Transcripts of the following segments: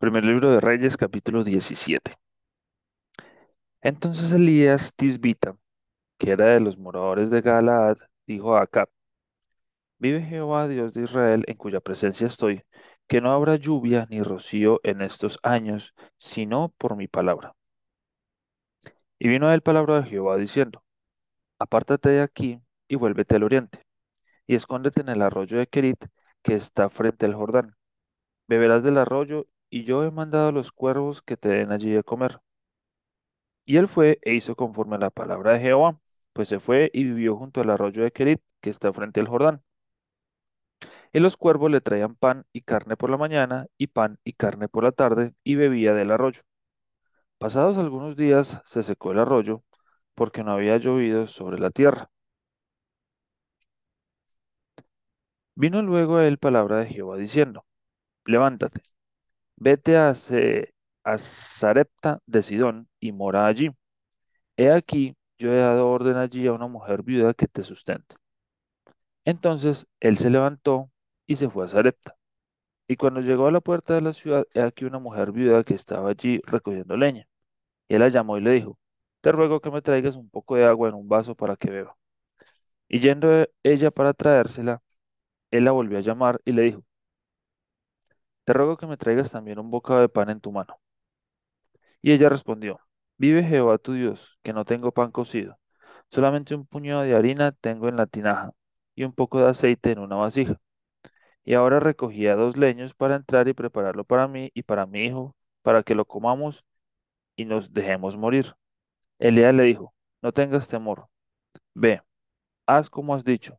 Primer libro de Reyes, capítulo 17. Entonces Elías Tisbita, que era de los moradores de Galaad, dijo a Acab, Vive Jehová, Dios de Israel, en cuya presencia estoy, que no habrá lluvia ni rocío en estos años, sino por mi palabra. Y vino a él palabra de Jehová diciendo, Apártate de aquí y vuélvete al oriente, y escóndete en el arroyo de Kerit, que está frente al Jordán. Beberás del arroyo, y yo he mandado a los cuervos que te den allí de comer. Y él fue e hizo conforme a la palabra de Jehová, pues se fue y vivió junto al arroyo de Kerit, que está frente al Jordán. Y los cuervos le traían pan y carne por la mañana, y pan y carne por la tarde, y bebía del arroyo. Pasados algunos días se secó el arroyo, porque no había llovido sobre la tierra. Vino luego a él palabra de Jehová diciendo, Levántate, vete a, Se- Sarepta de Sidón y mora allí. He aquí, yo he dado orden allí a una mujer viuda que te sustente. Entonces él se levantó y se fue a Sarepta. Y cuando llegó a la puerta de la ciudad, he aquí una mujer viuda que estaba allí recogiendo leña. Y él la llamó y le dijo, Te ruego que me traigas un poco de agua en un vaso para que beba. Y yendo e- ella para traérsela, él la volvió a llamar y le dijo, Te ruego que me traigas también un bocado de pan en tu mano. Y ella respondió, Vive Jehová tu Dios, que no tengo pan cocido, solamente un puñado de harina tengo en la tinaja y un poco de aceite en una vasija. Y ahora recogía dos leños para entrar y prepararlo para mí y para mi hijo, para que lo comamos y nos dejemos morir. Elías le dijo, no tengas temor, ve, haz como has dicho,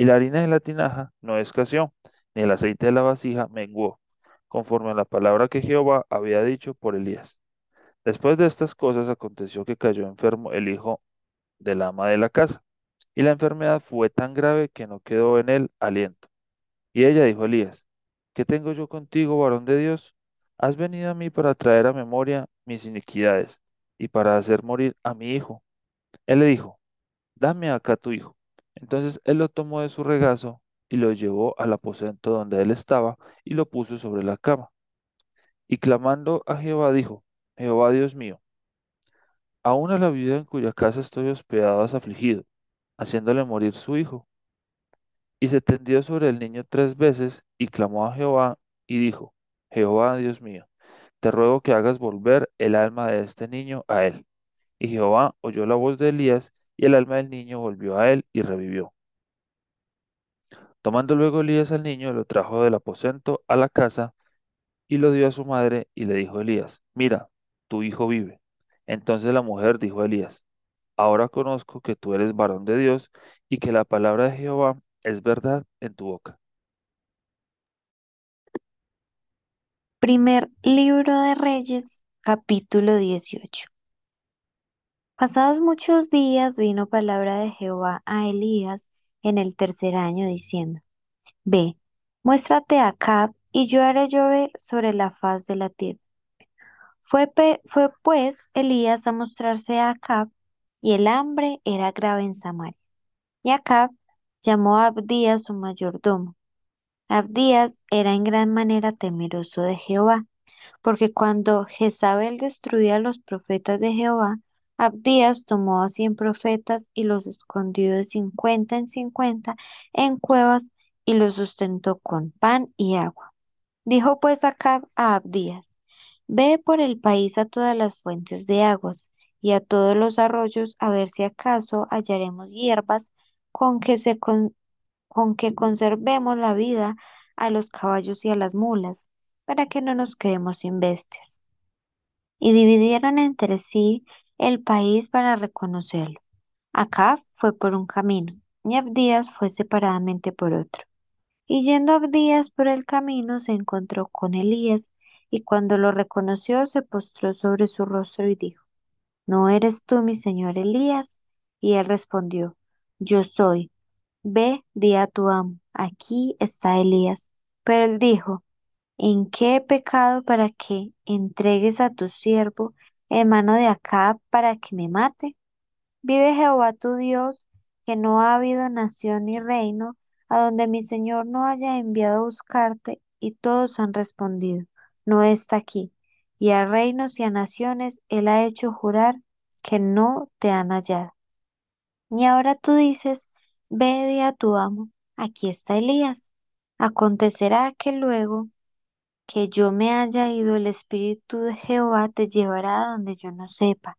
Y la harina de la tinaja no escaseó, ni el aceite de la vasija menguó, conforme a la palabra que Jehová había dicho por Elías. Después de estas cosas aconteció que cayó enfermo el hijo del ama de la casa, y la enfermedad fue tan grave que no quedó en él aliento. Y ella dijo a Elías, ¿qué tengo yo contigo, varón de Dios? Has venido a mí para traer a memoria mis iniquidades y para hacer morir a mi hijo. Él le dijo, dame acá tu hijo. Entonces él lo tomó de su regazo y lo llevó al aposento donde él estaba y lo puso sobre la cama. Y clamando a Jehová dijo, Jehová Dios mío, aún a la viuda en cuya casa estoy hospedado has afligido, haciéndole morir su hijo. Y se tendió sobre el niño tres veces y clamó a Jehová y dijo, Jehová Dios mío, te ruego que hagas volver el alma de este niño a él. Y Jehová oyó la voz de Elías y el alma del niño volvió a él y revivió. Tomando luego Elías al niño, lo trajo del aposento a la casa y lo dio a su madre y le dijo Elías, mira, tu hijo vive. Entonces la mujer dijo a Elías, ahora conozco que tú eres varón de Dios y que la palabra de Jehová es verdad en tu boca. Primer libro de Reyes, capítulo 18. Pasados muchos días vino palabra de Jehová a Elías en el tercer año diciendo, Ve, muéstrate a Acab y yo haré llover sobre la faz de la tierra. Fue, pues Elías a mostrarse a Acab y el hambre era grave en Samaria. Y Acab llamó a Abdías su mayordomo. Abdías era en gran manera temeroso de Jehová porque cuando Jezabel destruía a los profetas de Jehová, Abdías tomó a cien profetas y los escondió de cincuenta en cincuenta en cuevas y los sustentó con pan y agua. Dijo pues Acab a Abdías, Ve por el país a todas las fuentes de aguas y a todos los arroyos a ver si acaso hallaremos hierbas con que se con, con que conservemos la vida a los caballos y a las mulas, para que no nos quedemos sin bestias. Y dividieron entre sí el país para reconocerlo. Acab fue por un camino, y Abdías fue separadamente por otro. Y yendo Abdías por el camino se encontró con Elías, y cuando lo reconoció se postró sobre su rostro y dijo, ¿No eres tú mi señor Elías? Y él respondió, Yo soy. Ve, di a tu amo, aquí está Elías. Pero él dijo, ¿En qué he pecado para que entregues a tu siervo mano de Acab para que me mate? Vive Jehová tu Dios, que no ha habido nación ni reino a donde mi Señor no haya enviado a buscarte, y todos han respondido, no está aquí. Y a reinos y a naciones él ha hecho jurar que no te han hallado. Y ahora tú dices, ve a tu amo, aquí está Elías. Acontecerá que luego que yo me haya ido, el Espíritu de Jehová te llevará a donde yo no sepa.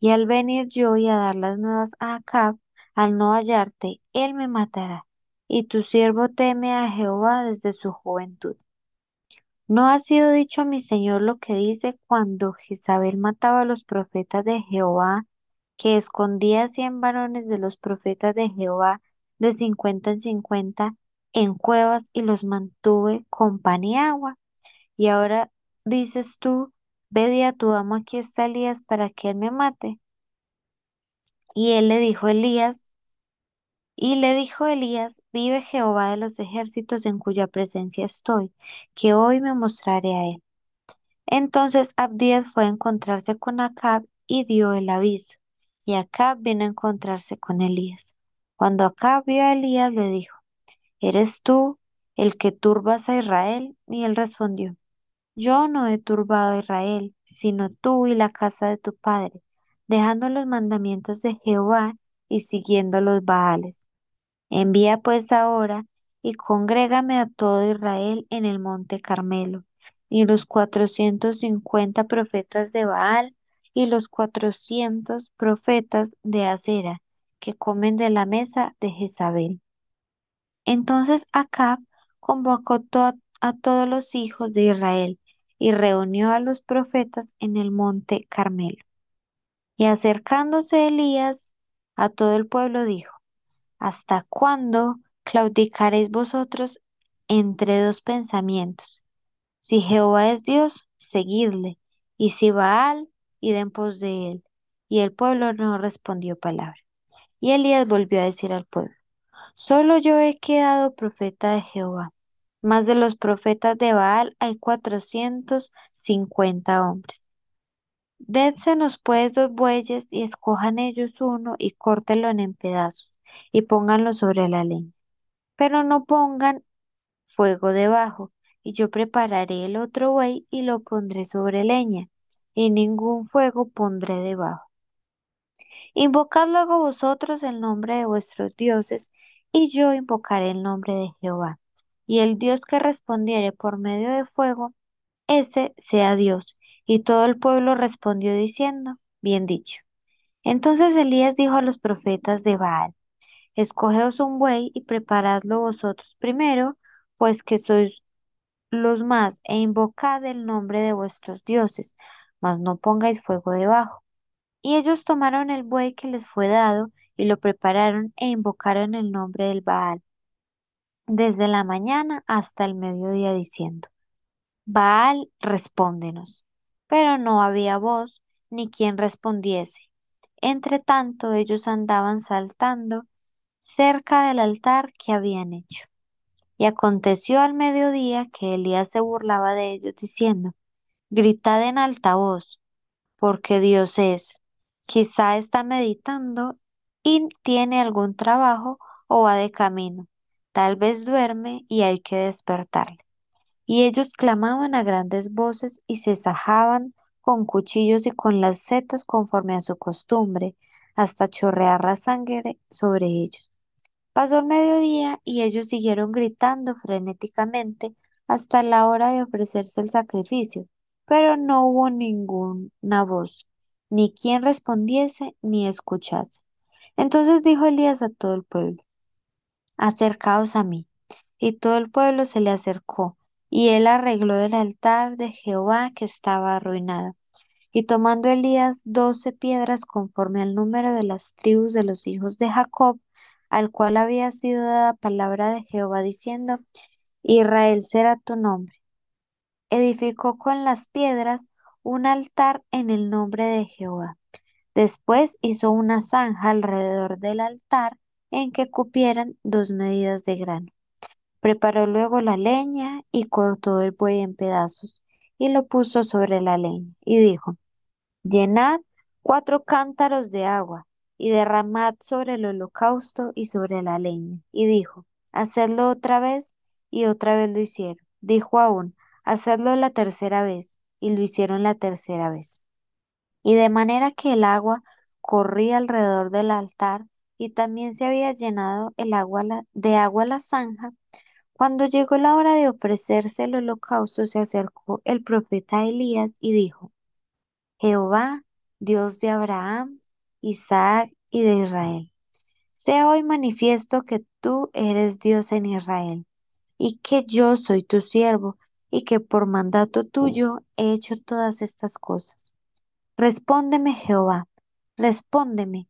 Y al venir yo y a dar las nuevas a Acab, al no hallarte, él me matará. Y tu siervo teme a Jehová desde su juventud. ¿No ha sido dicho a mi señor lo que dice cuando Jezabel mataba a los profetas de Jehová, que escondía cien varones de los profetas de Jehová de cincuenta en cincuenta en cuevas y los mantuve con pan y agua? Y ahora dices tú, ve a tu amo aquí está Elías para que él me mate. Y él le dijo Elías, y le dijo Elías, vive Jehová de los ejércitos en cuya presencia estoy, que hoy me mostraré a él. Entonces Abdías fue a encontrarse con Acab y dio el aviso, y Acab vino a encontrarse con Elías. Cuando Acab vio a Elías le dijo, ¿eres tú el que turbas a Israel? Y él respondió, yo no he turbado a Israel, sino tú y la casa de tu padre, dejando los mandamientos de Jehová y siguiendo los Baales. Envía pues ahora y congrégame a todo Israel en el monte Carmelo, y los cuatrocientos cincuenta profetas de Baal y los cuatrocientos profetas de Acera, que comen de la mesa de Jezabel. Entonces Acab convocó a todos los hijos de Israel y reunió a los profetas en el monte Carmelo. Y acercándose Elías a todo el pueblo dijo, ¿Hasta cuándo claudicaréis vosotros entre dos pensamientos? Si Jehová es Dios, seguidle, y si Baal, id en pos de él. Y el pueblo no respondió palabra. Y Elías volvió a decir al pueblo, Solo yo he quedado profeta de Jehová más de los profetas de Baal hay cuatrocientos cincuenta hombres. Dénsenos pues dos bueyes y escojan ellos uno y córtenlo en pedazos y pónganlo sobre la leña. Pero no pongan fuego debajo, y yo prepararé el otro buey y lo pondré sobre leña, y ningún fuego pondré debajo. Invocad luego vosotros el nombre de vuestros dioses, y yo invocaré el nombre de Jehová y el Dios que respondiere por medio de fuego, ese sea Dios. Y todo el pueblo respondió diciendo, bien dicho. Entonces Elías dijo a los profetas de Baal, escogeos un buey y preparadlo vosotros primero, pues que sois los más, e invocad el nombre de vuestros dioses, mas no pongáis fuego debajo. Y ellos tomaron el buey que les fue dado, y lo prepararon e invocaron el nombre del Baal desde la mañana hasta el mediodía diciendo, Baal, respóndenos. Pero no había voz ni quien respondiese. Entre tanto ellos andaban saltando cerca del altar que habían hecho. Y aconteció al mediodía que Elías se burlaba de ellos diciendo, Gritad en alta voz, porque Dios es. Quizá está meditando y tiene algún trabajo o va de camino Tal vez duerme y hay que despertarle. Y ellos clamaban a grandes voces y se sajaban con cuchillos y con las setas conforme a su costumbre, hasta chorrear la sangre sobre ellos. Pasó el mediodía y ellos siguieron gritando frenéticamente hasta la hora de ofrecerse el sacrificio, pero no hubo ninguna voz, ni quien respondiese ni escuchase. Entonces dijo Elías a todo el pueblo, acercaos a mí. Y todo el pueblo se le acercó, y él arregló el altar de Jehová que estaba arruinado. Y tomando Elías doce piedras conforme al número de las tribus de los hijos de Jacob, al cual había sido dada palabra de Jehová diciendo, Israel será tu nombre. edificó con las piedras un altar en el nombre de Jehová. Después hizo una zanja alrededor del altar en que cupieran dos medidas de grano. Preparó luego la leña y cortó el buey en pedazos y lo puso sobre la leña y dijo, Llenad cuatro cántaros de agua y derramad sobre el holocausto y sobre la leña. Y dijo, Hacedlo otra vez y otra vez lo hicieron. Dijo aún, Hacedlo la tercera vez y lo hicieron la tercera vez. Y de manera que el agua corría alrededor del altar y también se había llenado el agua la- de agua la zanja. Cuando llegó la hora de ofrecerse el holocausto, se acercó el profeta Elías y dijo, Jehová, Dios de Abraham, Isaac y de Israel, sea hoy manifiesto que tú eres Dios en Israel, y que yo soy tu siervo, y que por mandato tuyo he hecho todas estas cosas. Respóndeme, Jehová, respóndeme,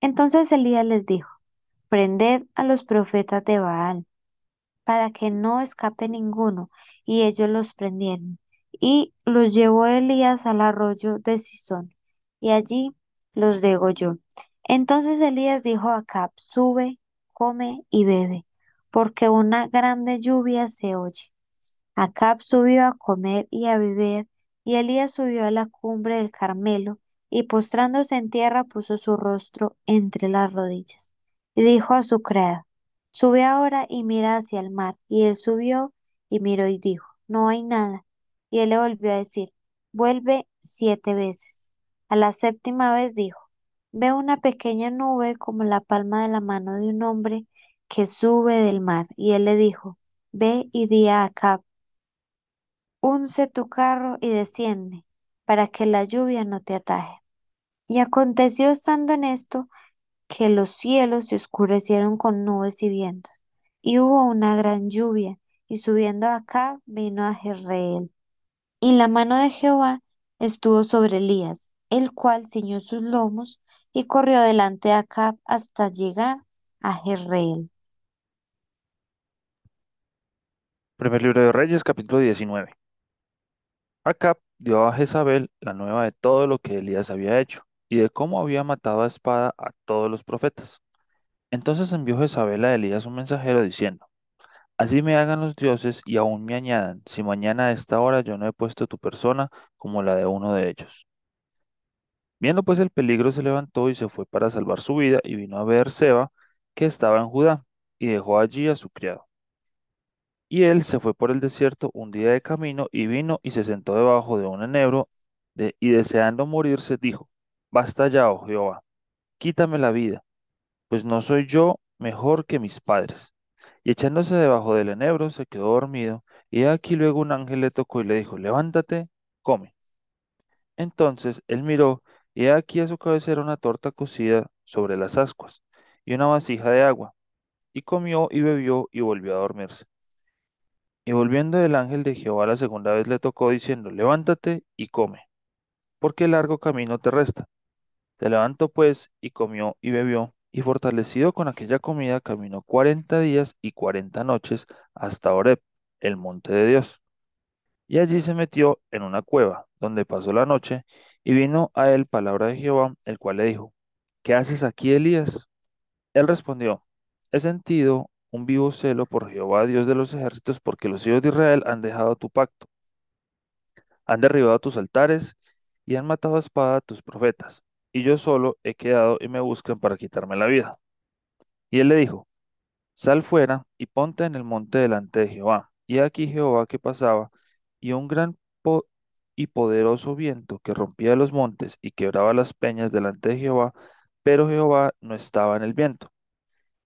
Entonces Elías les dijo, prended a los profetas de Baal, para que no escape ninguno. Y ellos los prendieron. Y los llevó Elías al arroyo de Sison, y allí los degolló. Entonces Elías dijo a Acab, sube, come y bebe, porque una grande lluvia se oye. Acab subió a comer y a beber, y Elías subió a la cumbre del Carmelo, y postrándose en tierra puso su rostro entre las rodillas, y dijo a su criado, Sube ahora y mira hacia el mar. Y él subió y miró y dijo, No hay nada. Y él le volvió a decir, Vuelve siete veces. A la séptima vez dijo, Veo una pequeña nube como la palma de la mano de un hombre que sube del mar. Y él le dijo, Ve y di a Acab, unce tu carro y desciende, para que la lluvia no te ataje. Y aconteció estando en esto, que los cielos se oscurecieron con nubes y vientos, y hubo una gran lluvia, y subiendo acá vino a Jezreel. Y la mano de Jehová estuvo sobre Elías, el cual ciñó sus lomos y corrió delante de Acab hasta llegar a Jezreel. Primer libro de Reyes, capítulo 19. Acab dio a Jezabel la nueva de todo lo que Elías había hecho y de cómo había matado a espada a todos los profetas. Entonces envió Jezabel a Elías un mensajero diciendo, Así me hagan los dioses y aún me añadan, si mañana a esta hora yo no he puesto tu persona como la de uno de ellos. Viendo pues el peligro se levantó y se fue para salvar su vida y vino a ver Seba, que estaba en Judá, y dejó allí a su criado. Y él se fue por el desierto un día de camino y vino y se sentó debajo de un enebro y deseando morirse dijo, Basta ya, oh Jehová, quítame la vida, pues no soy yo mejor que mis padres. Y echándose debajo del enebro se quedó dormido, y aquí luego un ángel le tocó y le dijo, Levántate, come. Entonces él miró, y aquí a su cabecera una torta cocida sobre las ascuas, y una vasija de agua, y comió y bebió y volvió a dormirse. Y volviendo el ángel de Jehová la segunda vez le tocó diciendo, Levántate y come, porque largo camino te resta. Se levantó pues y comió y bebió, y fortalecido con aquella comida caminó cuarenta días y cuarenta noches hasta Horeb, el monte de Dios. Y allí se metió en una cueva, donde pasó la noche, y vino a él palabra de Jehová, el cual le dijo, ¿Qué haces aquí, Elías? Él respondió, He sentido un vivo celo por Jehová, Dios de los ejércitos, porque los hijos de Israel han dejado tu pacto, han derribado tus altares y han matado a espada a tus profetas, y yo solo he quedado y me buscan para quitarme la vida. Y él le dijo, Sal fuera y ponte en el monte delante de Jehová. Y aquí Jehová que pasaba, y un gran y poderoso viento que rompía los montes y quebraba las peñas delante de Jehová, pero Jehová no estaba en el viento.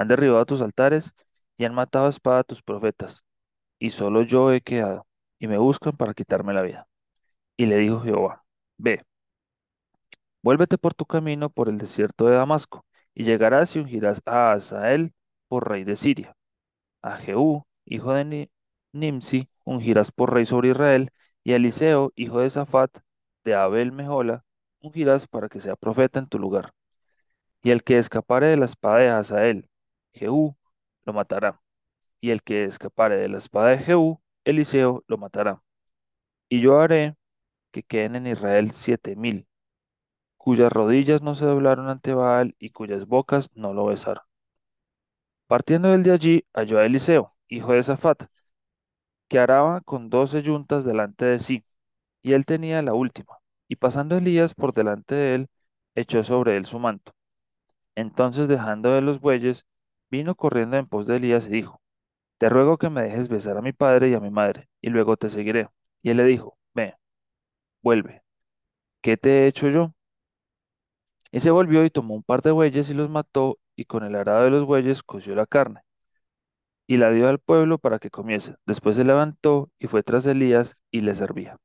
han derribado tus altares y han matado a espada a tus profetas, y solo yo he quedado, y me buscan para quitarme la vida. Y le dijo Jehová, Ve, vuélvete por tu camino por el desierto de Damasco, y llegarás y ungirás a Asael por rey de Siria, a Jehú, hijo de Ni- Nimsi, ungirás por rey sobre Israel, y a Eliseo, hijo de Safat, de Abel Mehola, ungirás para que sea profeta en tu lugar. Y el que escapare de la espada de Hazael, Jehú, lo matará. Y el que escapare de la espada de Jehú, Eliseo, lo matará. Y yo haré que queden en Israel siete mil, cuyas rodillas no se doblaron ante Baal y cuyas bocas no lo besaron. Partiendo él de allí, halló a Eliseo, hijo de Safat, que araba con doce yuntas delante de sí, y él tenía la última. Y pasando Elías por delante de él, echó sobre él su manto. Entonces, dejando de los bueyes, vino corriendo en pos de Elías y dijo, Te ruego que me dejes besar a mi padre y a mi madre, y luego te seguiré. Y él le dijo, Ve, vuelve. ¿Qué te he hecho yo? Y se volvió y tomó un par de bueyes y los mató, y con el arado de los bueyes coció la carne, y la dio al pueblo para que comiese. Después se levantó y fue tras Elías y le servía.